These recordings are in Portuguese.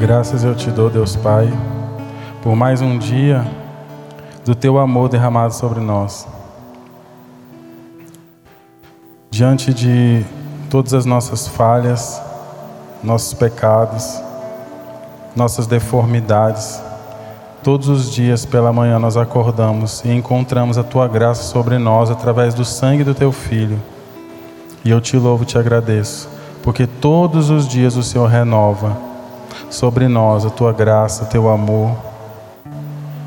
Graças eu te dou, Deus Pai, por mais um dia do teu amor derramado sobre nós. Diante de todas as nossas falhas, nossos pecados, nossas deformidades, todos os dias pela manhã nós acordamos e encontramos a tua graça sobre nós através do sangue do teu filho. E eu te louvo te agradeço, porque todos os dias o Senhor renova sobre nós a tua graça, teu amor.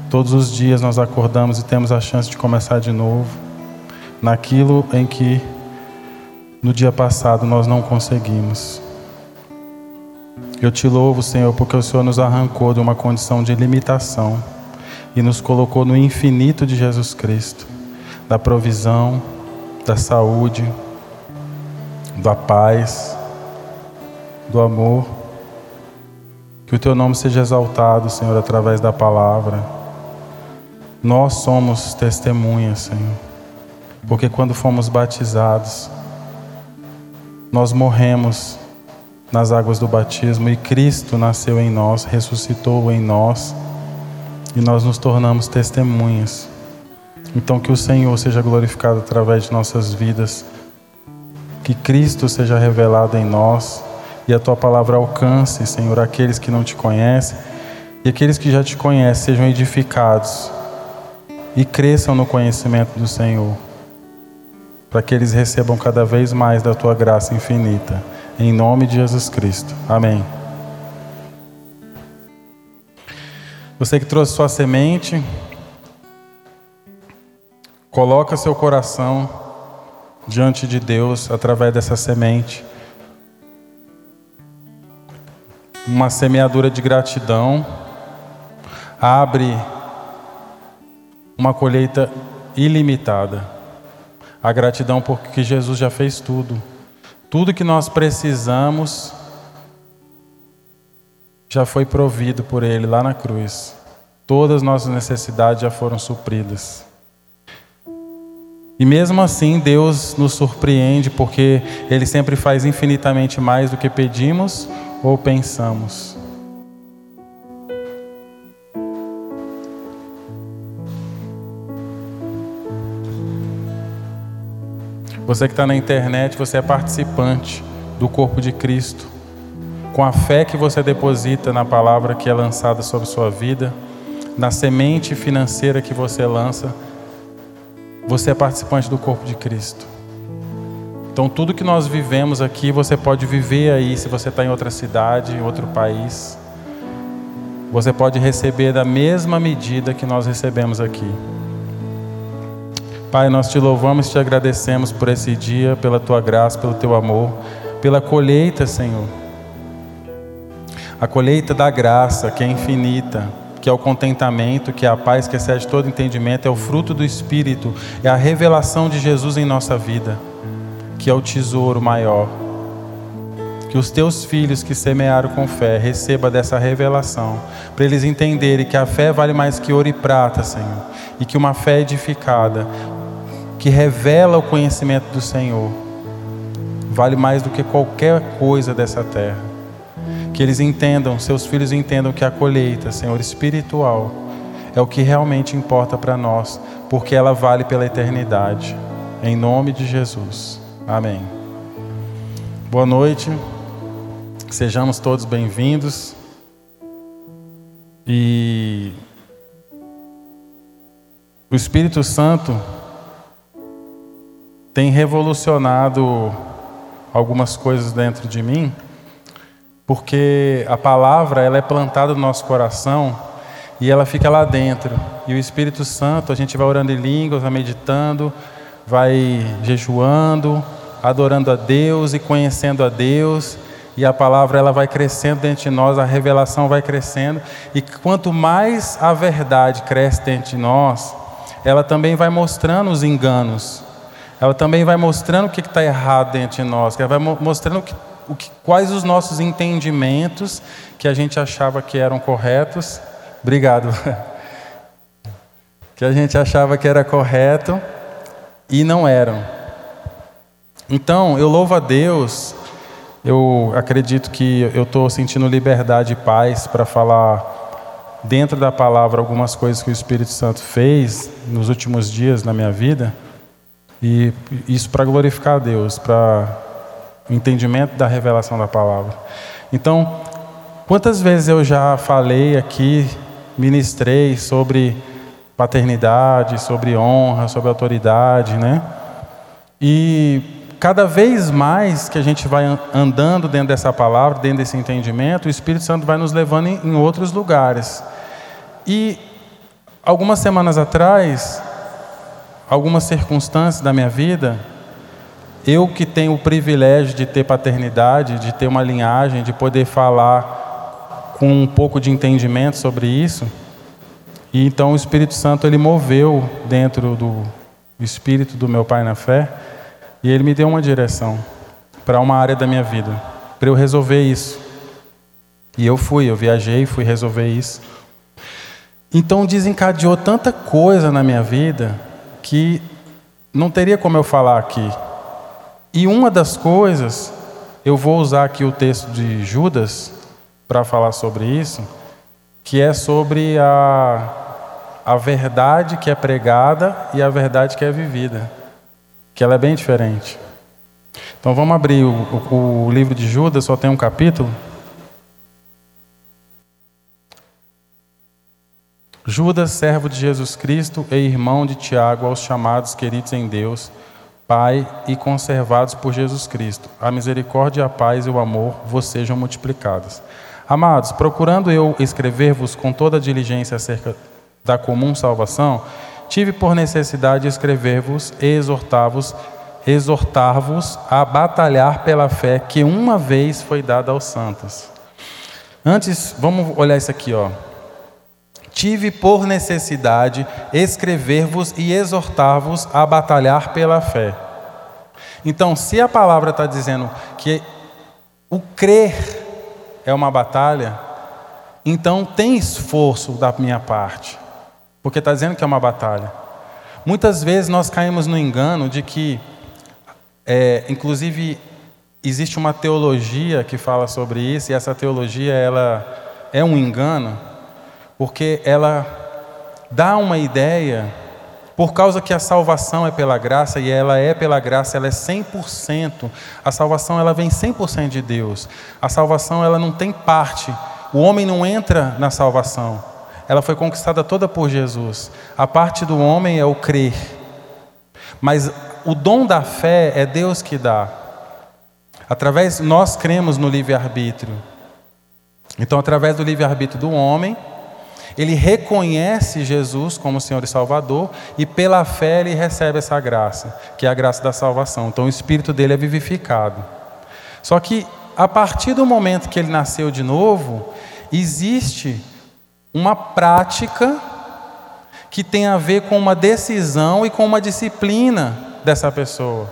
Todos os dias nós acordamos e temos a chance de começar de novo, naquilo em que no dia passado nós não conseguimos. Eu te louvo, Senhor, porque o Senhor nos arrancou de uma condição de limitação e nos colocou no infinito de Jesus Cristo, da provisão, da saúde, da paz, do amor. Que o teu nome seja exaltado, Senhor, através da palavra. Nós somos testemunhas, Senhor. Porque quando fomos batizados, nós morremos nas águas do batismo e Cristo nasceu em nós, ressuscitou em nós e nós nos tornamos testemunhas. Então, que o Senhor seja glorificado através de nossas vidas, que Cristo seja revelado em nós e a tua palavra alcance, Senhor, aqueles que não te conhecem e aqueles que já te conhecem sejam edificados e cresçam no conhecimento do Senhor, para que eles recebam cada vez mais da tua graça infinita. Em nome de Jesus Cristo. Amém. Você que trouxe sua semente, coloca seu coração diante de Deus através dessa semente. Uma semeadura de gratidão, abre uma colheita ilimitada. A gratidão porque Jesus já fez tudo. Tudo que nós precisamos já foi provido por Ele lá na cruz. Todas as nossas necessidades já foram supridas. E mesmo assim, Deus nos surpreende porque Ele sempre faz infinitamente mais do que pedimos ou pensamos. Você que está na internet, você é participante do corpo de Cristo. Com a fé que você deposita na palavra que é lançada sobre sua vida, na semente financeira que você lança, você é participante do corpo de Cristo. Então, tudo que nós vivemos aqui, você pode viver aí, se você está em outra cidade, em outro país. Você pode receber da mesma medida que nós recebemos aqui. Pai, nós te louvamos e te agradecemos por esse dia, pela tua graça, pelo teu amor, pela colheita, Senhor. A colheita da graça, que é infinita, que é o contentamento, que é a paz que excede todo entendimento, é o fruto do Espírito, é a revelação de Jesus em nossa vida que é o tesouro maior. Que os teus filhos que semearam com fé recebam dessa revelação, para eles entenderem que a fé vale mais que ouro e prata, Senhor, e que uma fé edificada, que revela o conhecimento do Senhor, vale mais do que qualquer coisa dessa terra. Que eles entendam, seus filhos entendam que a colheita, Senhor, espiritual, é o que realmente importa para nós, porque ela vale pela eternidade. Em nome de Jesus. Amém. Boa noite, sejamos todos bem-vindos. E o Espírito Santo tem revolucionado algumas coisas dentro de mim, porque a palavra ela é plantada no nosso coração e ela fica lá dentro. E o Espírito Santo, a gente vai orando em línguas, vai meditando, vai jejuando, adorando a Deus e conhecendo a Deus, e a palavra ela vai crescendo dentro de nós, a revelação vai crescendo, e quanto mais a verdade cresce dentro de nós, ela também vai mostrando os enganos, ela também vai mostrando o que está errado dentro de nós, ela vai mostrando o que, o que, quais os nossos entendimentos que a gente achava que eram corretos. Obrigado. que a gente achava que era correto e não eram. Então, eu louvo a Deus eu acredito que eu estou sentindo liberdade e paz para falar dentro da palavra algumas coisas que o Espírito Santo fez nos últimos dias na minha vida. E isso para glorificar a Deus, para entendimento da revelação da palavra. Então, quantas vezes eu já falei aqui, ministrei sobre paternidade, sobre honra, sobre autoridade, né? E cada vez mais que a gente vai andando dentro dessa palavra, dentro desse entendimento, o Espírito Santo vai nos levando em outros lugares. E algumas semanas atrás, algumas circunstâncias da minha vida, eu que tenho o privilégio de ter paternidade, de ter uma linhagem, de poder falar com um pouco de entendimento sobre isso, e então o Espírito Santo ele moveu dentro do espírito do meu pai na fé, e ele me deu uma direção para uma área da minha vida, para eu resolver isso. E eu fui, eu viajei, fui resolver isso. Então desencadeou tanta coisa na minha vida que não teria como eu falar aqui. E uma das coisas, eu vou usar aqui o texto de Judas para falar sobre isso, que é sobre a, a verdade que é pregada e a verdade que é vivida, que ela é bem diferente. Então vamos abrir o, o, o livro de Judas, só tem um capítulo. Judas, servo de Jesus Cristo e irmão de Tiago, aos chamados queridos em Deus, Pai e conservados por Jesus Cristo. A misericórdia, a paz e o amor vos sejam multiplicados. Amados, procurando eu escrever-vos com toda diligência acerca da comum salvação, tive por necessidade escrever-vos e exortar-vos exortar-vos a batalhar pela fé que uma vez foi dada aos santos. Antes, vamos olhar isso aqui, ó. Tive por necessidade escrever-vos e exortar-vos a batalhar pela fé. Então, se a palavra está dizendo que o crer é uma batalha, então tem esforço da minha parte, porque está dizendo que é uma batalha. Muitas vezes nós caímos no engano de que, é, inclusive, existe uma teologia que fala sobre isso, e essa teologia ela é um engano porque ela dá uma ideia, por causa que a salvação é pela graça e ela é pela graça, ela é 100%. A salvação ela vem 100% de Deus. A salvação ela não tem parte. O homem não entra na salvação. Ela foi conquistada toda por Jesus. A parte do homem é o crer. Mas o dom da fé é Deus que dá. Através nós cremos no livre-arbítrio. Então, através do livre-arbítrio do homem, ele reconhece Jesus como Senhor e Salvador e pela fé ele recebe essa graça, que é a graça da salvação. Então o espírito dele é vivificado. Só que a partir do momento que ele nasceu de novo, existe uma prática que tem a ver com uma decisão e com uma disciplina dessa pessoa.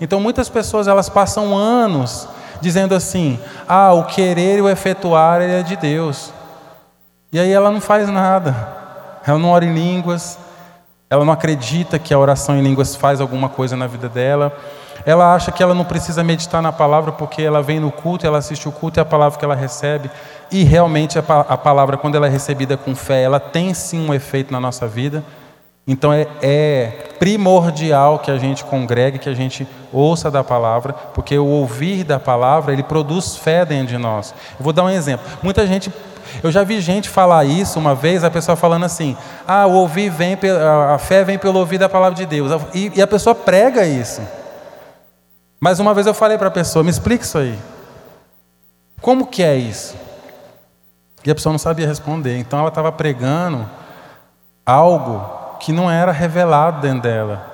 Então muitas pessoas elas passam anos dizendo assim: "Ah, o querer e o efetuar é de Deus". E aí ela não faz nada. Ela não ora em línguas. Ela não acredita que a oração em línguas faz alguma coisa na vida dela. Ela acha que ela não precisa meditar na palavra porque ela vem no culto, ela assiste o culto e é a palavra que ela recebe. E realmente a palavra, quando ela é recebida com fé, ela tem sim um efeito na nossa vida. Então é, é, primordial que a gente congregue, que a gente ouça da palavra, porque o ouvir da palavra ele produz fé dentro de nós. Eu vou dar um exemplo. Muita gente eu já vi gente falar isso uma vez, a pessoa falando assim: ah, o ouvir vem, a fé vem pelo ouvir da palavra de Deus. E, e a pessoa prega isso. Mas uma vez eu falei para a pessoa: me explica isso aí. Como que é isso? E a pessoa não sabia responder. Então ela estava pregando algo que não era revelado dentro dela,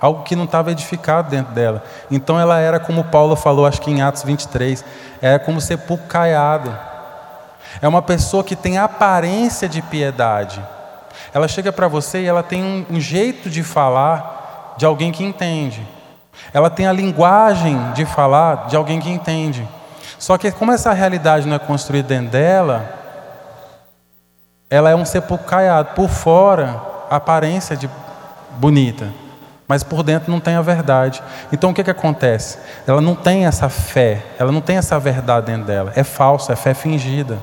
algo que não estava edificado dentro dela. Então ela era como Paulo falou, acho que em Atos 23, era como sepulcro caiado. É uma pessoa que tem aparência de piedade. Ela chega para você e ela tem um, jeito de falar de alguém que entende. Ela tem a linguagem de falar de alguém que entende. Só que como essa realidade não é construída dentro dela, ela é um sepulcro caiado. Por fora, a aparência de bonita. mas por dentro não tem a verdade. Então o que, que acontece? Ela não tem essa fé, ela não tem essa verdade dentro dela. É falsa, é fé fingida.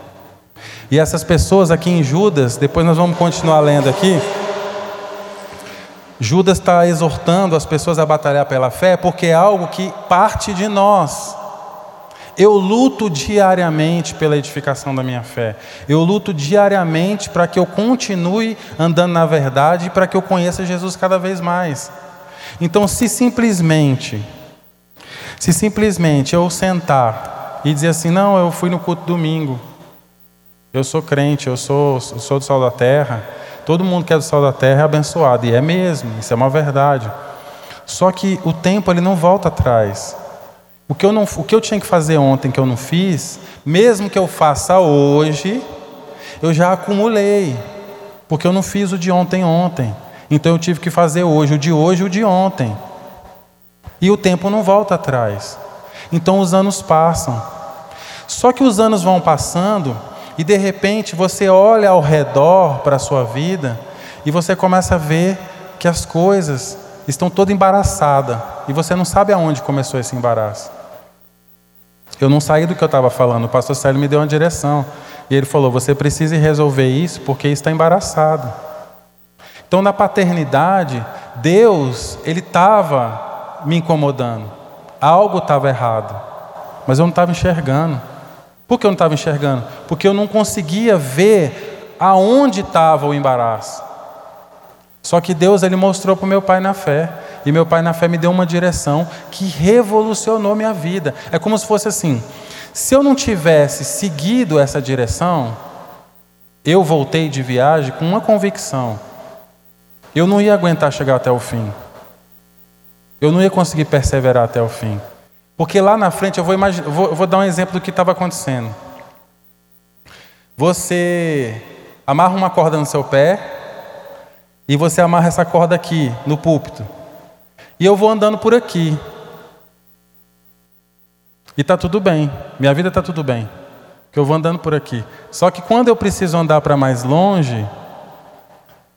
E essas pessoas aqui em Judas, depois nós vamos continuar lendo aqui. Judas está exortando as pessoas a batalhar pela fé, porque é algo que parte de nós. Eu luto diariamente pela edificação da minha fé. Eu luto diariamente para que eu continue andando na verdade e para que eu conheça Jesus cada vez mais. Então, se simplesmente, se simplesmente eu sentar e dizer assim, não, eu fui no culto domingo, eu sou crente, eu sou, sou do sol da terra, todo mundo que é do sol da terra é abençoado, e é mesmo, isso é uma verdade. Só que o tempo ele não volta atrás. O que, eu não, o que eu tinha que fazer ontem que eu não fiz, mesmo que eu faça hoje, eu já acumulei, porque eu não fiz o de ontem ontem. Então eu tive que fazer hoje o de hoje e o de ontem. E o tempo não volta atrás. Então os anos passam. Só que os anos vão passando e de repente você olha ao redor para a sua vida e você começa a ver que as coisas estão toda embaraçada e você não sabe aonde começou esse embaraço. Eu não saí do que eu estava falando, o pastor Célio me deu uma direção. E ele falou: você precisa resolver isso porque está embaraçado. Então, na paternidade, Deus, ele estava me incomodando. Algo estava errado, mas eu não estava enxergando. Por que eu não estava enxergando? Porque eu não conseguia ver aonde estava o embaraço. Só que Deus ele mostrou para o meu pai na fé. E meu pai na fé me deu uma direção que revolucionou minha vida. É como se fosse assim: se eu não tivesse seguido essa direção, eu voltei de viagem com uma convicção. Eu não ia aguentar chegar até o fim. Eu não ia conseguir perseverar até o fim. Porque lá na frente, eu vou, imaginar, vou, vou dar um exemplo do que estava acontecendo. Você amarra uma corda no seu pé e você amarra essa corda aqui, no púlpito. E eu vou andando por aqui. E está tudo bem, minha vida está tudo bem, que eu vou andando por aqui. Só que quando eu preciso andar para mais longe,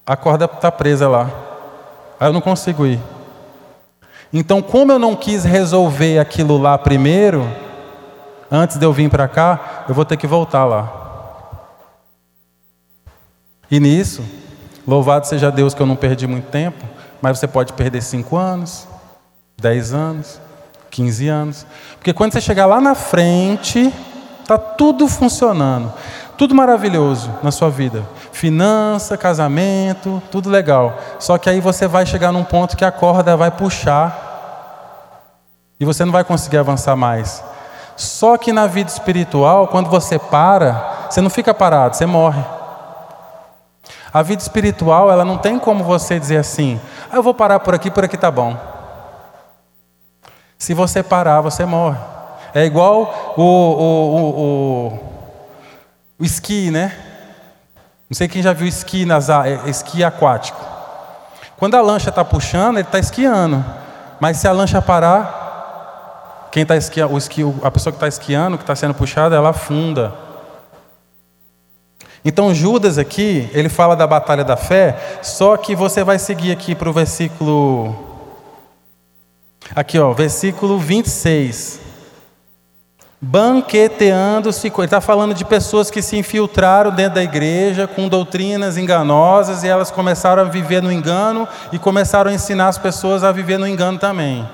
a corda está presa lá. Aí eu não consigo ir. Então, como eu não quis resolver aquilo lá primeiro, antes de eu vir para cá, eu vou ter que voltar lá. E nisso, louvado seja Deus que eu não perdi muito tempo, mas você pode perder 5 anos, 10 anos, 15 anos. Porque quando você chegar lá na frente, está tudo funcionando, tudo maravilhoso na sua vida. Finança, casamento, tudo legal. Só que aí você vai chegar num ponto que a corda vai puxar e você não vai conseguir avançar mais. Só que na vida espiritual, quando você para, você não fica parado, você morre. A vida espiritual, ela não tem como você dizer assim: ah, eu vou parar por aqui, por aqui tá bom. Se você parar, você morre. É igual o, o, o, o, o esqui, né? Não sei quem já viu esqui, nas, é, esqui aquático. Quando a lancha está puxando, ele está esquiando. Mas se a lancha parar, quem está esquiando, o esqui, a pessoa que está esquiando, que está sendo puxada, ela afunda. Então Judas aqui, ele fala da batalha da fé, só que você vai seguir aqui para o versículo. Aqui, ó, versículo 26. Banqueteando-se, ele está falando de pessoas que se infiltraram dentro da igreja com doutrinas enganosas e elas começaram a viver no engano e começaram a ensinar as pessoas a viver no engano também.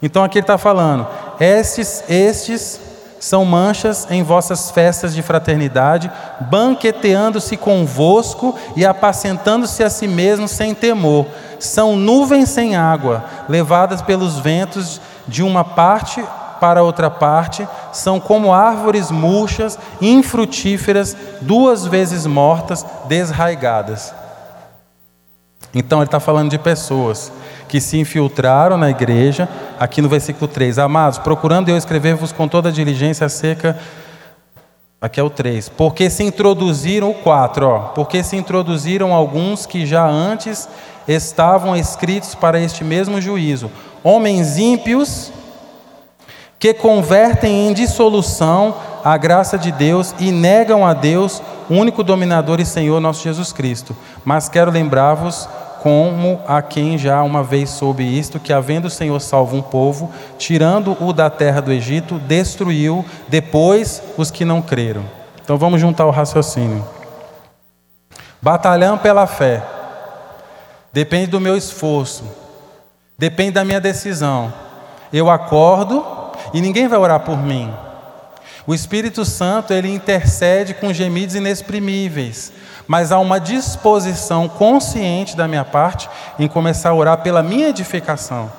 Então aqui ele está falando: estes, estes são manchas em vossas festas de fraternidade, banqueteando-se convosco e apacentando-se a si mesmos sem temor. São nuvens sem água, levadas pelos ventos de uma parte para outra parte, são como árvores murchas, infrutíferas, duas vezes mortas, desraigadas. Então ele está falando de pessoas que se infiltraram na igreja, aqui no versículo 3. Amados, procurando eu escrever-vos com toda diligência acerca. Aqui é o 3. Porque se introduziram, o 4, ó. Porque se introduziram alguns que já antes estavam escritos para este mesmo juízo. Homens ímpios que convertem em dissolução a graça de Deus e negam a Deus, único dominador e Senhor nosso Jesus Cristo. Mas quero lembrar-vos como a quem já uma vez soube isto, que havendo o Senhor salvo um povo, tirando-o da terra do Egito, destruiu depois os que não creram. Então vamos juntar o raciocínio. Batalhando pela fé, depende do meu esforço, depende da minha decisão. Eu acordo e ninguém vai orar por mim. O Espírito Santo, ele intercede com gemidos inexprimíveis, mas há uma disposição consciente da minha parte em começar a orar pela minha edificação.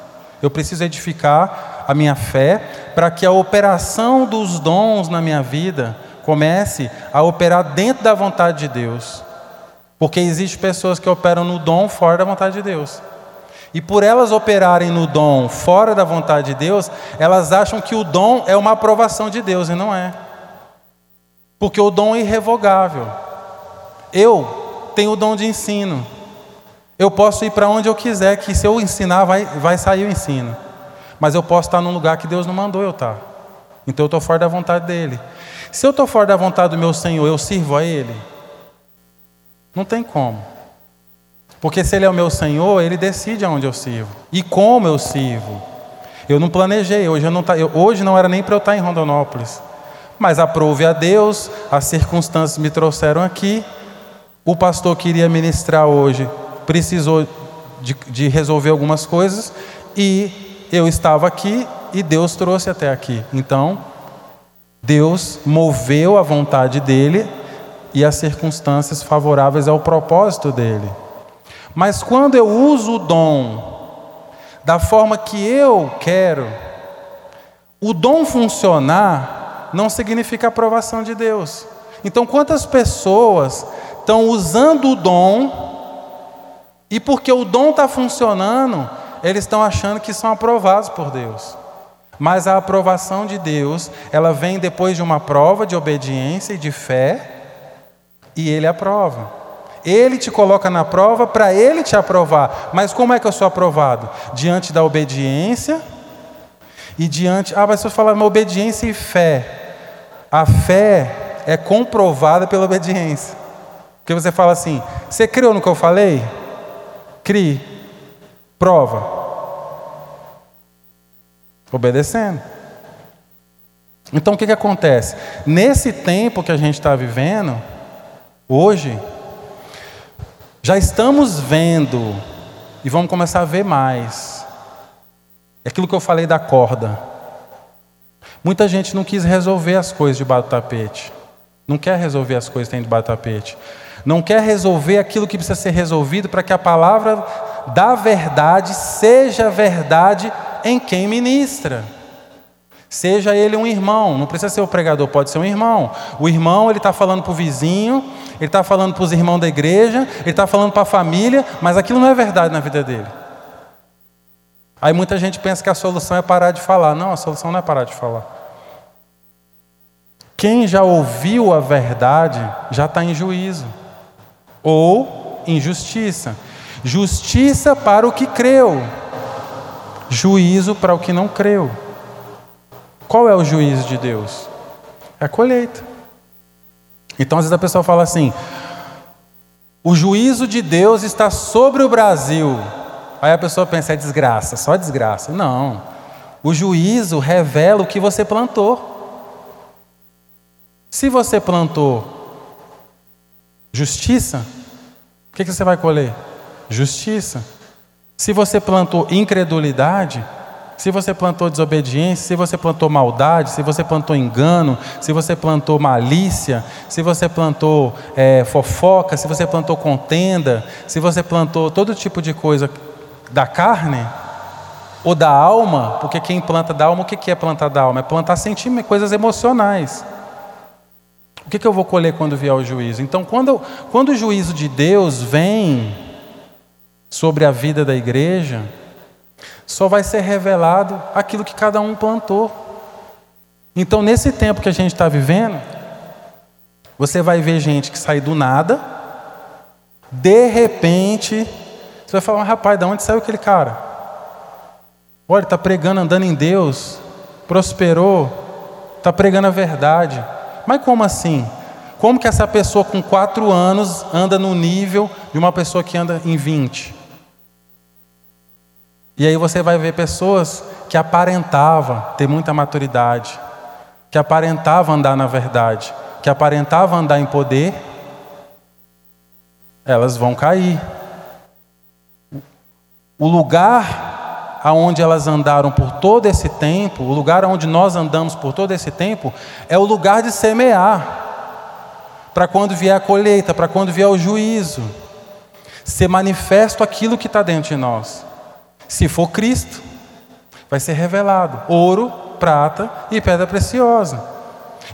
Eu preciso edificar a minha fé para que a operação dos dons na minha vida comece a operar dentro da vontade de Deus. Porque existem pessoas que operam no dom fora da vontade de Deus. E por elas operarem no dom fora da vontade de Deus, elas acham que o dom é uma aprovação de Deus, e não é. Porque o dom é irrevogável. Eu tenho o dom de ensino. Eu posso ir para onde eu quiser, que se eu ensinar, vai, vai sair o ensino. Mas eu posso estar num lugar que Deus não mandou eu estar. Então eu estou fora da vontade dele. Se eu estou fora da vontade do meu Senhor, eu sirvo a Ele? Não tem como. Porque se Ele é o meu Senhor, Ele decide aonde eu sirvo e como eu sirvo. Eu não planejei, hoje, eu não, tá, eu, hoje não era nem para eu estar em Rondonópolis. Mas aprove a Deus, as circunstâncias me trouxeram aqui. O pastor que iria ministrar hoje precisou de, de resolver algumas coisas e eu estava aqui e Deus trouxe até aqui. Então, Deus moveu a vontade dele e as circunstâncias favoráveis ao propósito dele. Mas quando eu uso o dom da forma que eu quero, o dom funcionar não significa aprovação de Deus. Então, quantas pessoas estão usando o dom e porque o dom está funcionando, eles estão achando que são aprovados por Deus. Mas a aprovação de Deus, ela vem depois de uma prova de obediência e de fé, e Ele aprova. Ele te coloca na prova para ele te aprovar. Mas como é que eu sou aprovado? Diante da obediência e diante. Ah, mas se eu falar uma obediência e fé. A fé é comprovada pela obediência. Porque você fala assim: você creu no que eu falei? Crie. Prova. Obedecendo. Então o que, que acontece? Nesse tempo que a gente está vivendo, hoje, já estamos vendo, e vamos começar a ver mais. É aquilo que eu falei da corda. Muita gente não quis resolver as coisas debaixo do tapete. Não quer resolver as coisas que tem debaixo do tapete. Não quer resolver aquilo que precisa ser resolvido para que a palavra da verdade seja verdade em quem ministra. Seja ele um irmão, não precisa ser o pregador, pode ser um irmão. O irmão ele está falando para o vizinho, ele está falando para os irmãos da igreja, ele está falando para a família, mas aquilo não é verdade na vida dele. Aí muita gente pensa que a solução é parar de falar. Não, a solução não é parar de falar. Quem já ouviu a verdade já está em juízo ou em justiça. Justiça para o que creu, juízo para o que não creu. Qual é o juízo de Deus? É a colheita. Então, às vezes a pessoa fala assim: o juízo de Deus está sobre o Brasil. Aí a pessoa pensa: é desgraça, só desgraça. Não. O juízo revela o que você plantou. Se você plantou justiça, o que, que você vai colher? Justiça. Se você plantou incredulidade, se você plantou desobediência, se você plantou maldade, se você plantou engano, se você plantou malícia, se você plantou é, fofoca, se você plantou contenda, se você plantou todo tipo de coisa da carne ou da alma, porque quem planta da alma, o que é plantar da alma? É plantar sentimentos, coisas emocionais. O que, eu vou colher quando vier o juízo? Então, quando, quando o juízo de Deus vem sobre a vida da igreja, só vai ser revelado aquilo que cada um plantou. Então, nesse tempo que a gente está vivendo, você vai ver gente que sai do nada, de repente, você vai falar, rapaz, de onde saiu aquele cara? Olha, está pregando, andando em Deus, prosperou, está pregando a verdade. Mas como assim? Como que essa pessoa com quatro anos anda no nível de uma pessoa que anda em 20? E aí você vai ver pessoas que aparentavam ter muita maturidade, que aparentavam andar na verdade, que aparentavam andar em poder, elas vão cair. O lugar aonde elas andaram por todo esse tempo, o lugar onde nós andamos por todo esse tempo, é o lugar de semear. Para quando vier a colheita, para quando vier o juízo, ser manifesto aquilo que está dentro de nós. Se for Cristo, vai ser revelado ouro, prata e pedra preciosa.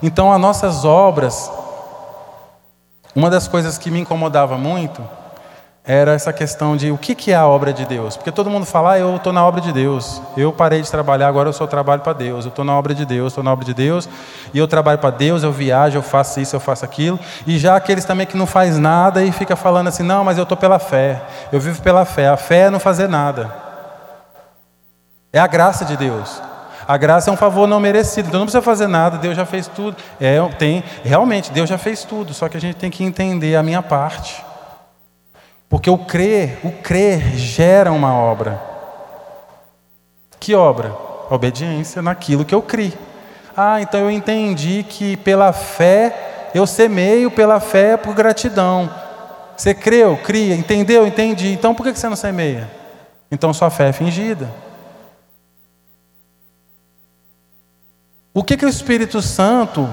Então, as nossas obras, uma das coisas que me incomodava muito era essa questão de o que é a obra de Deus. Porque todo mundo fala, ah, eu estou na obra de Deus. Eu parei de trabalhar, agora eu só trabalho para Deus. Eu estou na obra de Deus, estou na obra de Deus. E eu trabalho para Deus, eu viajo, eu faço isso, eu faço aquilo. E já aqueles também que não faz nada e fica falando assim, não, mas eu estou pela fé. Eu vivo pela fé. A fé é não fazer nada. É a graça de Deus. A graça é um favor não merecido, então não precisa fazer nada, Deus já fez tudo. É, tem, realmente, Deus já fez tudo, só que a gente tem que entender a minha parte. Porque o crer, o crer gera uma obra. Que obra? Obediência naquilo que eu criei. Ah, então eu entendi que pela fé eu semeio pela fé por gratidão. Você creu, cria, entendeu, entendi. Então por que você não semeia? Então sua fé é fingida. O que, que o Espírito Santo,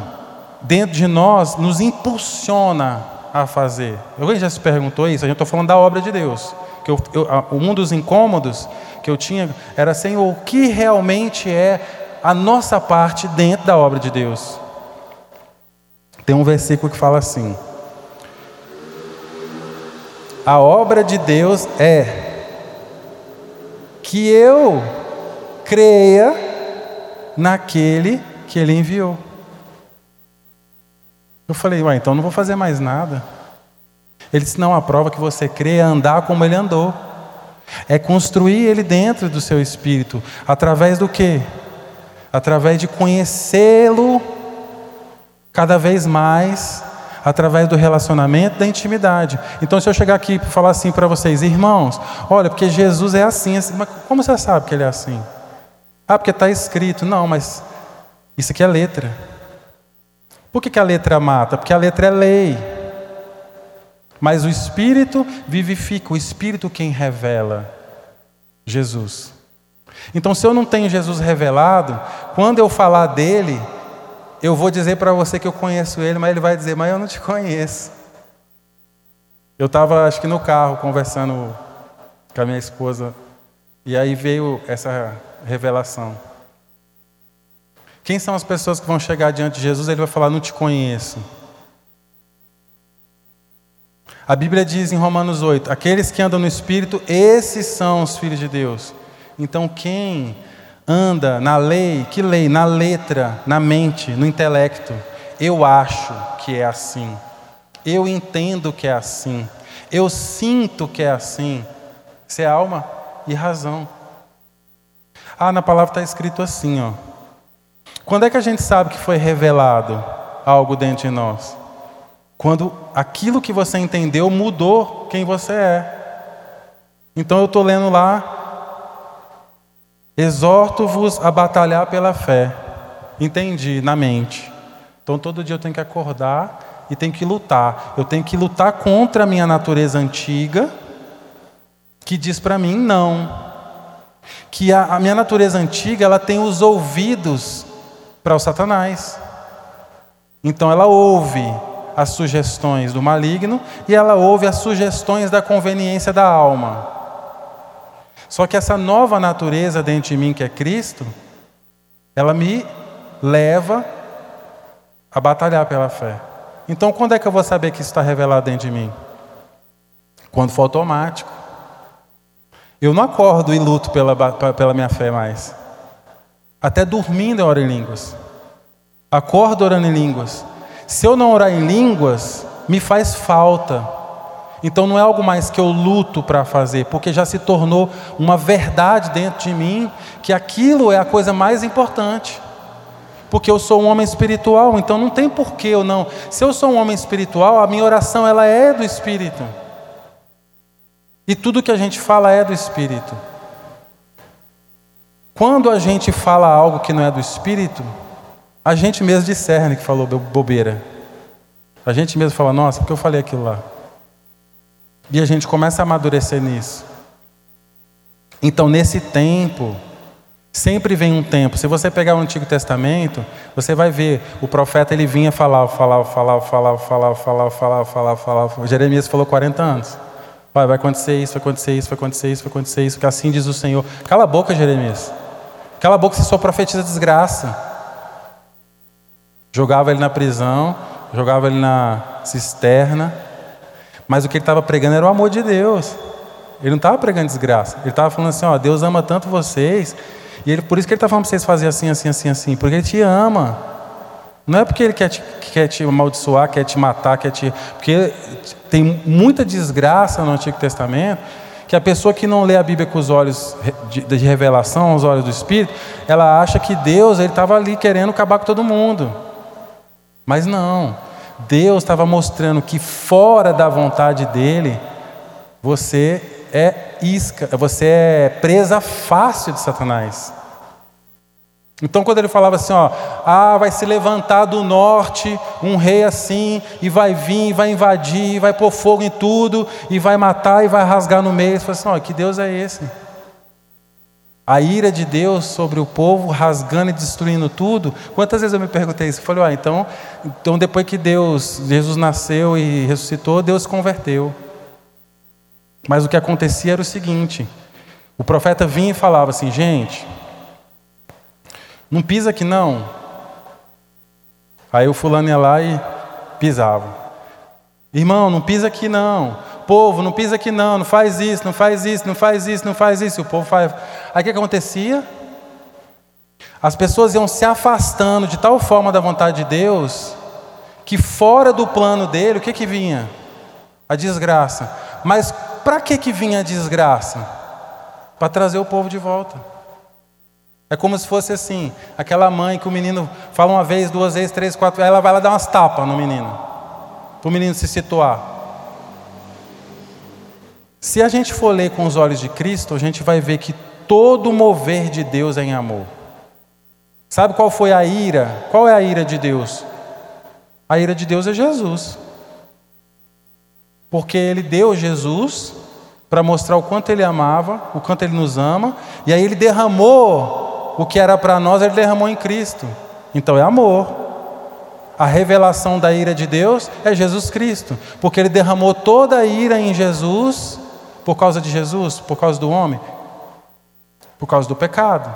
dentro de nós, nos impulsiona a fazer? Alguém já se perguntou isso? A gente está falando da obra de Deus. Que eu, eu, um dos incômodos que eu tinha era assim, o que realmente é a nossa parte dentro da obra de Deus. Tem um versículo que fala assim: A obra de Deus é que eu creia naquele que ele enviou. Eu falei, ué, então não vou fazer mais nada. Ele disse: não, a prova que você crê é andar como ele andou. É construir ele dentro do seu espírito. Através do quê? Através de conhecê-lo cada vez mais, através do relacionamento, da intimidade. Então, se eu chegar aqui e falar assim para vocês, irmãos, olha, porque Jesus é assim, assim, mas como você sabe que ele é assim? Ah, porque está escrito. Não, mas isso aqui é letra. Por que, que a letra mata? Porque a letra é lei. Mas o Espírito vivifica, o Espírito quem revela Jesus. Então, se eu não tenho Jesus revelado, quando eu falar dele, eu vou dizer para você que eu conheço ele, mas ele vai dizer, mas eu não te conheço. Eu estava, acho que no carro, conversando com a minha esposa, e aí veio essa revelação. Quem são as pessoas que vão chegar diante de Jesus? Ele vai falar: Não te conheço. A Bíblia diz em Romanos 8: Aqueles que andam no Espírito, esses são os filhos de Deus. Então, quem anda na lei, que lei? Na letra, na mente, no intelecto. Eu acho que é assim. Eu entendo que é assim. Eu sinto que é assim. Isso é alma e razão. Ah, na palavra está escrito assim, ó. Quando é que a gente sabe que foi revelado algo dentro de nós? Quando aquilo que você entendeu mudou quem você é. Então eu estou lendo lá, exorto-vos a batalhar pela fé. Entendi, na mente. Então todo dia eu tenho que acordar e tenho que lutar. Eu tenho que lutar contra a minha natureza antiga, que diz para mim não. Que a, a minha natureza antiga ela tem os ouvidos para o Satanás. Então ela ouve as sugestões do maligno e ela ouve as sugestões da conveniência da alma. Só que essa nova natureza dentro de mim, que é Cristo, ela me leva a batalhar pela fé. Então, quando é que eu vou saber que isso está revelado dentro de mim? Quando for automático. Eu não acordo e luto pela, pela minha fé mais. Até dormindo eu oro em línguas. Acordo orando em línguas. Se eu não orar em línguas, me faz falta. Então não é algo mais que eu luto para fazer, porque já se tornou uma verdade dentro de mim que aquilo é a coisa mais importante. Porque eu sou um homem espiritual, então não tem porquê eu não. Se eu sou um homem espiritual, a minha oração ela é do espírito. E tudo que a gente fala é do espírito. Quando a gente fala algo que não é do Espírito, a gente mesmo discerne que falou bobeira. A gente mesmo fala, nossa, porque eu falei aquilo lá? E a gente começa a amadurecer nisso. Então, nesse tempo, sempre vem um tempo. Se você pegar o Antigo Testamento, você vai ver o profeta ele vinha falar, falar, falar, falar, falar, falar, falar, falar, falar. Jeremias falou 40 anos. Vai, vai acontecer isso, vai acontecer isso, vai acontecer isso, vai acontecer isso, que assim diz o Senhor. Cala a boca, Jeremias. Cala a boca se só profetiza desgraça. Jogava ele na prisão, jogava ele na cisterna, mas o que ele estava pregando era o amor de Deus. Ele não estava pregando desgraça. Ele estava falando assim: ó, Deus ama tanto vocês, e ele, por isso que ele está falando para vocês fazerem assim, assim, assim, assim, porque ele te ama. Não é porque ele quer te, quer te amaldiçoar, quer te matar, quer te. Porque tem muita desgraça no Antigo Testamento que a pessoa que não lê a Bíblia com os olhos de, de revelação, os olhos do Espírito, ela acha que Deus estava ali querendo acabar com todo mundo. Mas não. Deus estava mostrando que fora da vontade dele, você é isca, você é presa fácil de Satanás. Então, quando ele falava assim, ó, ah, vai se levantar do norte um rei assim, e vai vir, vai invadir, vai pôr fogo em tudo, e vai matar e vai rasgar no meio. Ele falou assim, ó, que Deus é esse? A ira de Deus sobre o povo, rasgando e destruindo tudo. Quantas vezes eu me perguntei isso? Eu falei, ah, então, então depois que Deus, Jesus nasceu e ressuscitou, Deus converteu. Mas o que acontecia era o seguinte: o profeta vinha e falava assim, gente, não pisa aqui não. Aí o fulano ia lá e pisava. Irmão, não pisa aqui não. Povo, não pisa aqui não, não faz isso, não faz isso, não faz isso, não faz isso. O povo faz. Aí o que acontecia? As pessoas iam se afastando de tal forma da vontade de Deus, que fora do plano dele, o que que vinha? A desgraça. Mas para que que vinha a desgraça? Para trazer o povo de volta. É como se fosse assim, aquela mãe que o menino fala uma vez, duas vezes, três, quatro, ela vai lá dar umas tapas no menino, para o menino se situar. Se a gente for ler com os olhos de Cristo, a gente vai ver que todo mover de Deus é em amor. Sabe qual foi a ira? Qual é a ira de Deus? A ira de Deus é Jesus. Porque ele deu Jesus para mostrar o quanto ele amava, o quanto ele nos ama, e aí ele derramou o que era para nós, ele derramou em Cristo. Então é amor. A revelação da ira de Deus é Jesus Cristo, porque ele derramou toda a ira em Jesus por causa de Jesus? Por causa do homem? Por causa do pecado.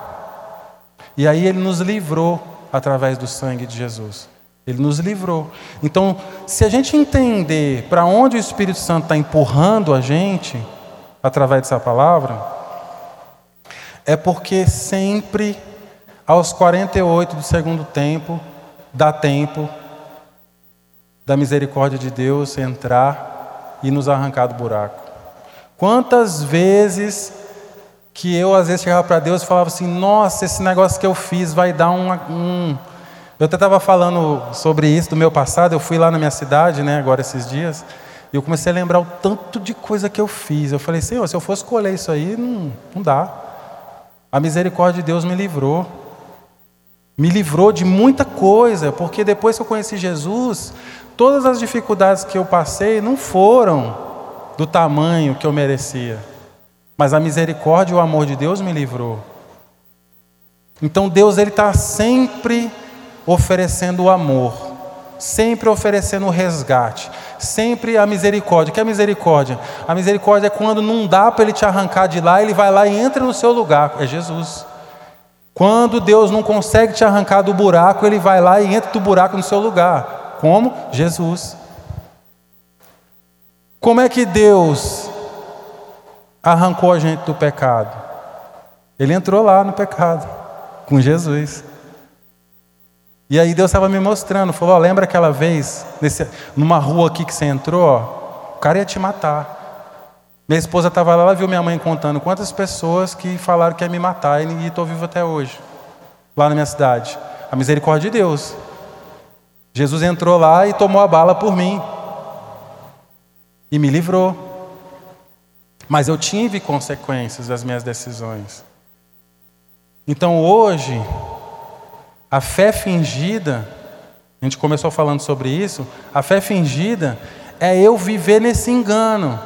E aí ele nos livrou através do sangue de Jesus. Ele nos livrou. Então, se a gente entender para onde o Espírito Santo está empurrando a gente, através dessa palavra, é porque sempre, aos 48 do segundo tempo, dá tempo da misericórdia de Deus entrar e nos arrancar do buraco. Quantas vezes que eu às vezes chegava para Deus e falava assim: Nossa, esse negócio que eu fiz vai dar um. um... Eu até estava falando sobre isso do meu passado. Eu fui lá na minha cidade, né, agora esses dias, e eu comecei a lembrar o tanto de coisa que eu fiz. Eu falei: Senhor, se eu fosse colher isso aí, não, não dá. A misericórdia de Deus me livrou. Me livrou de muita coisa, porque depois que eu conheci Jesus, todas as dificuldades que eu passei não foram do tamanho que eu merecia. Mas a misericórdia e o amor de Deus me livrou. Então Deus ele está sempre oferecendo o amor, sempre oferecendo o resgate, sempre a misericórdia. O que é misericórdia? A misericórdia é quando não dá para ele te arrancar de lá, ele vai lá e entra no seu lugar. É Jesus. Quando Deus não consegue te arrancar do buraco, ele vai lá e entra do buraco no seu lugar. Como? Jesus. Como é que Deus arrancou a gente do pecado? Ele entrou lá no pecado, com Jesus. E aí Deus estava me mostrando, falou: lembra aquela vez, nesse, numa rua aqui que você entrou? Ó, o cara ia te matar. Minha esposa estava lá, ela viu minha mãe contando quantas pessoas que falaram que ia me matar e estou vivo até hoje, lá na minha cidade. A misericórdia de Deus. Jesus entrou lá e tomou a bala por mim e me livrou. Mas eu tive consequências das minhas decisões. Então hoje, a fé fingida, a gente começou falando sobre isso, a fé fingida é eu viver nesse engano.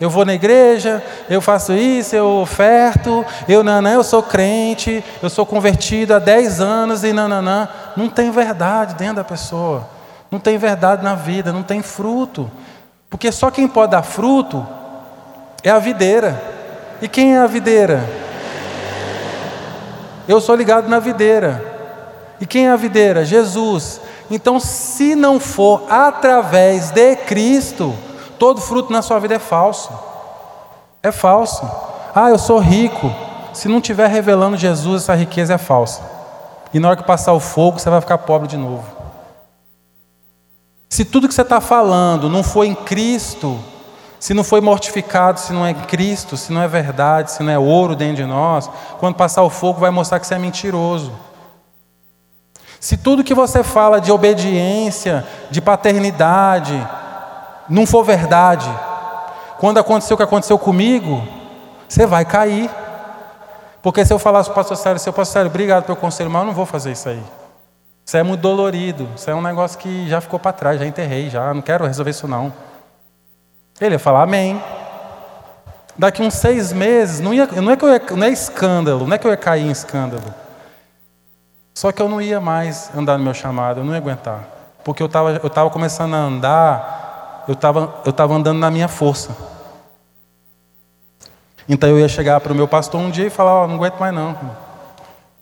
Eu vou na igreja, eu faço isso, eu oferto, eu nanã, eu sou crente, eu sou convertido há 10 anos e nananã. Não tem verdade dentro da pessoa. Não tem verdade na vida, não tem fruto. Porque só quem pode dar fruto é a videira. E quem é a videira? Eu sou ligado na videira. E quem é a videira? Jesus. Então, se não for através de Cristo, Todo fruto na sua vida é falso. É falso. Ah, eu sou rico. Se não estiver revelando Jesus, essa riqueza é falsa. E na hora que passar o fogo, você vai ficar pobre de novo. Se tudo que você está falando não foi em Cristo, se não foi mortificado, se não é Cristo, se não é verdade, se não é ouro dentro de nós, quando passar o fogo vai mostrar que você é mentiroso. Se tudo que você fala de obediência, de paternidade, não for verdade, quando aconteceu o que aconteceu comigo, você vai cair. Porque se eu falasse para o pastor Sérgio, seu pastor Sérgio, obrigado pelo conselho, mas eu não vou fazer isso aí. Isso é muito dolorido, isso é um negócio que já ficou para trás, já enterrei, já não quero resolver isso não. Ele ia falar amém. Daqui uns seis meses, não, ia, não, é que eu ia, não é escândalo, não é que eu ia cair em escândalo. Só que eu não ia mais andar no meu chamado, eu não ia aguentar. Porque eu estava eu tava começando a andar eu estava eu tava andando na minha força. Então eu ia chegar para o meu pastor um dia e falar: oh, não aguento mais não,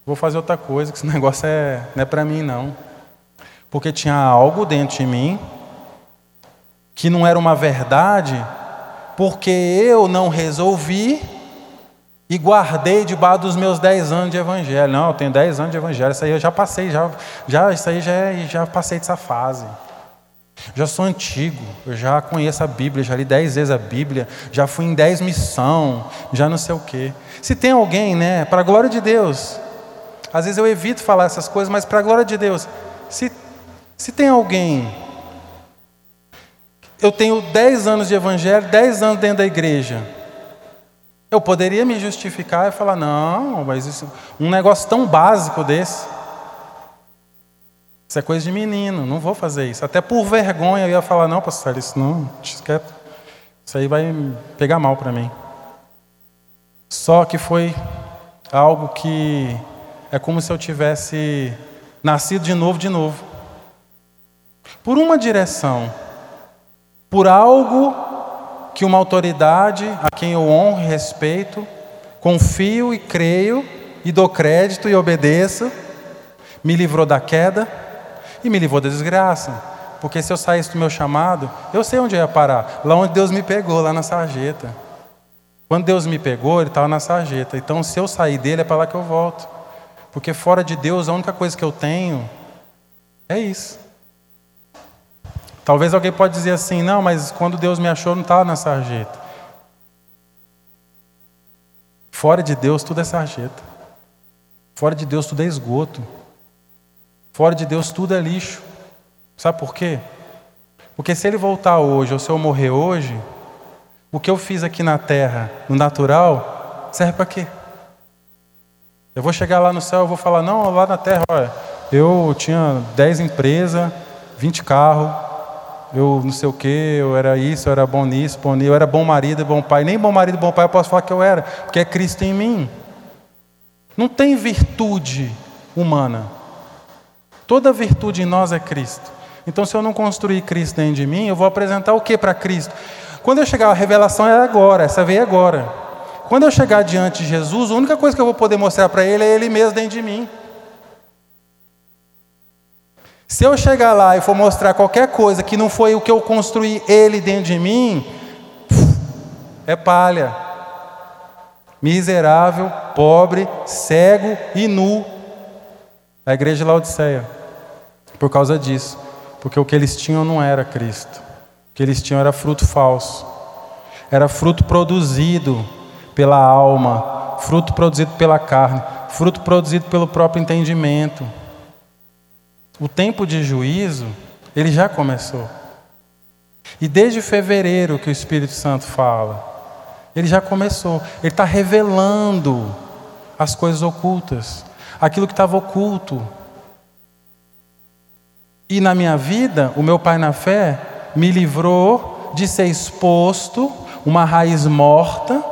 vou fazer outra coisa, que esse negócio é, não é para mim não. Porque tinha algo dentro de mim que não era uma verdade, porque eu não resolvi e guardei debaixo dos meus 10 anos de evangelho. Não, eu tenho 10 anos de evangelho, isso aí eu já passei, já, já, isso aí já, já passei dessa fase. Já sou antigo, eu já conheço a Bíblia, já li dez vezes a Bíblia, já fui em dez missão, já não sei o quê. Se tem alguém, né, para a glória de Deus, às vezes eu evito falar essas coisas, mas para a glória de Deus, se, se tem alguém, eu tenho dez anos de evangelho, dez anos dentro da igreja, eu poderia me justificar e falar, não, mas isso, um negócio tão básico desse, isso é coisa de menino, não vou fazer isso. Até por vergonha eu ia falar, não, pastor, isso não, quieto. Isso aí vai pegar mal para mim. Só que foi algo que é como se eu tivesse nascido de novo, de novo. Por uma direção, por algo que uma autoridade a quem eu honro e respeito, confio e creio e dou crédito e obedeço, me livrou da queda e me livrou da desgraça. Porque se eu saísse do meu chamado, eu sei onde eu ia parar. Lá onde Deus me pegou, lá na sarjeta. Quando Deus me pegou, Ele estava na sarjeta. Então, se eu sair dele, é para lá que eu volto. Porque fora de Deus, a única coisa que eu tenho é isso. Talvez alguém pode dizer assim, não, mas quando Deus me achou, não estava na sarjeta. Fora de Deus, tudo é sarjeta. Fora de Deus, tudo é esgoto. Fora de Deus tudo é lixo. Sabe por quê? Porque se ele voltar hoje ou se eu morrer hoje, o que eu fiz aqui na terra, no natural, serve para quê? Eu vou chegar lá no céu e vou falar, não, lá na terra, olha, eu tinha 10 empresas, 20 carros, eu não sei o que, eu era isso, eu era bom nisso, bom nisso, eu era bom marido, bom pai. Nem bom marido, bom pai eu posso falar que eu era, porque é Cristo em mim. Não tem virtude humana. Toda virtude em nós é Cristo. Então, se eu não construir Cristo dentro de mim, eu vou apresentar o que para Cristo? Quando eu chegar, a revelação é agora, essa veio agora. Quando eu chegar diante de Jesus, a única coisa que eu vou poder mostrar para Ele é Ele mesmo dentro de mim. Se eu chegar lá e for mostrar qualquer coisa que não foi o que eu construí Ele dentro de mim, é palha. Miserável, pobre, cego e nu. A igreja de Laodiceia por causa disso. Porque o que eles tinham não era Cristo. O que eles tinham era fruto falso. Era fruto produzido pela alma, fruto produzido pela carne, fruto produzido pelo próprio entendimento. O tempo de juízo, ele já começou. E desde fevereiro que o Espírito Santo fala, ele já começou. Ele está revelando as coisas ocultas, aquilo que estava oculto. E na minha vida, o meu pai na fé me livrou de ser exposto, uma raiz morta.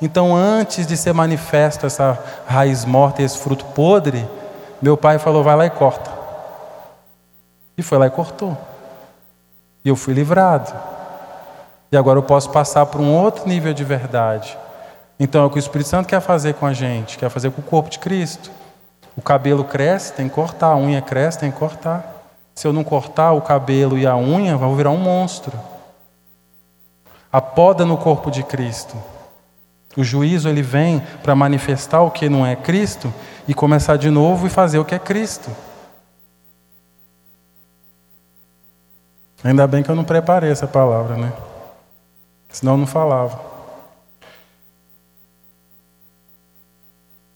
Então, antes de ser manifesta essa raiz morta e esse fruto podre, meu pai falou: vai lá e corta. E foi lá e cortou. E eu fui livrado. E agora eu posso passar para um outro nível de verdade. Então é o que o Espírito Santo quer fazer com a gente, quer fazer com o corpo de Cristo. O cabelo cresce, tem que cortar, a unha cresce, tem que cortar. Se eu não cortar o cabelo e a unha, vai virar um monstro. A poda no corpo de Cristo. O juízo ele vem para manifestar o que não é Cristo e começar de novo e fazer o que é Cristo. Ainda bem que eu não preparei essa palavra, né? Senão eu não falava.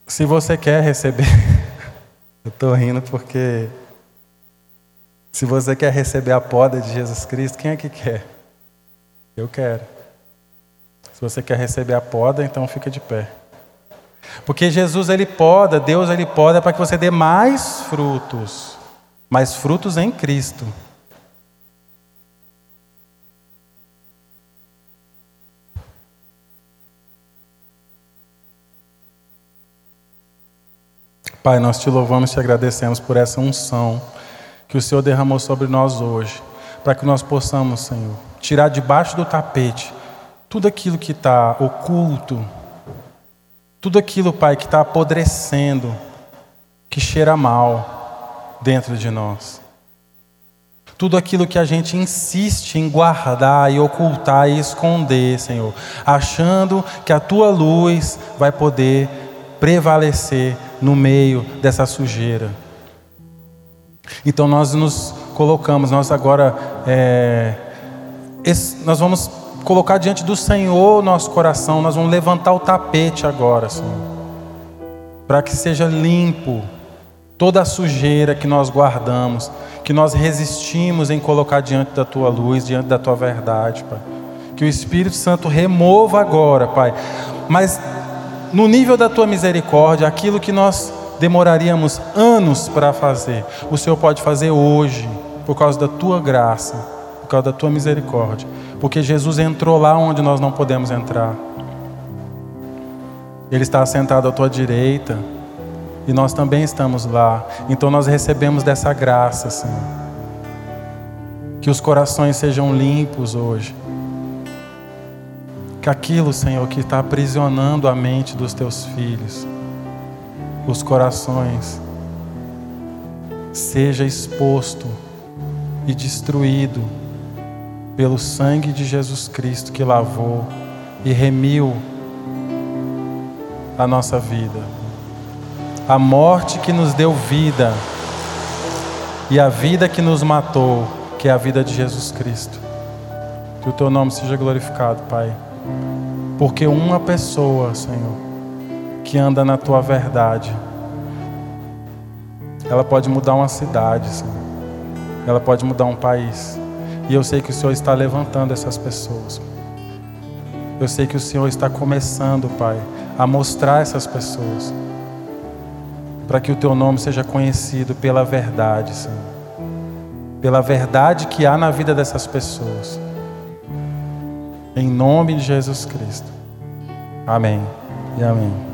Se você quer receber, eu estou rindo porque se você quer receber a poda de Jesus Cristo, quem é que quer? Eu quero. Você quer receber a poda, então fica de pé. Porque Jesus ele poda, Deus ele poda para que você dê mais frutos, mais frutos em Cristo. Pai, nós te louvamos e te agradecemos por essa unção que o Senhor derramou sobre nós hoje, para que nós possamos, Senhor, tirar debaixo do tapete tudo aquilo que está oculto, tudo aquilo, Pai, que está apodrecendo, que cheira mal dentro de nós. Tudo aquilo que a gente insiste em guardar e ocultar e esconder, Senhor, achando que a tua luz vai poder prevalecer no meio dessa sujeira. Então nós nos colocamos, nós agora, é, nós vamos colocar diante do Senhor nosso coração, nós vamos levantar o tapete agora, Senhor, para que seja limpo toda a sujeira que nós guardamos, que nós resistimos em colocar diante da tua luz, diante da tua verdade, Pai. Que o Espírito Santo remova agora, Pai. Mas no nível da tua misericórdia, aquilo que nós demoraríamos anos para fazer, o Senhor pode fazer hoje, por causa da tua graça, por causa da tua misericórdia, porque Jesus entrou lá onde nós não podemos entrar. Ele está sentado à tua direita e nós também estamos lá. Então nós recebemos dessa graça, Senhor. Que os corações sejam limpos hoje que aquilo, Senhor, que está aprisionando a mente dos teus filhos, os corações, seja exposto e destruído pelo sangue de Jesus Cristo que lavou e remiu a nossa vida. A morte que nos deu vida e a vida que nos matou, que é a vida de Jesus Cristo. Que o teu nome seja glorificado, Pai. Porque uma pessoa, Senhor, que anda na tua verdade, ela pode mudar uma cidade, Senhor. Ela pode mudar um país. E eu sei que o Senhor está levantando essas pessoas. Eu sei que o Senhor está começando, Pai, a mostrar essas pessoas. Para que o teu nome seja conhecido pela verdade, Senhor. Pela verdade que há na vida dessas pessoas. Em nome de Jesus Cristo. Amém e amém.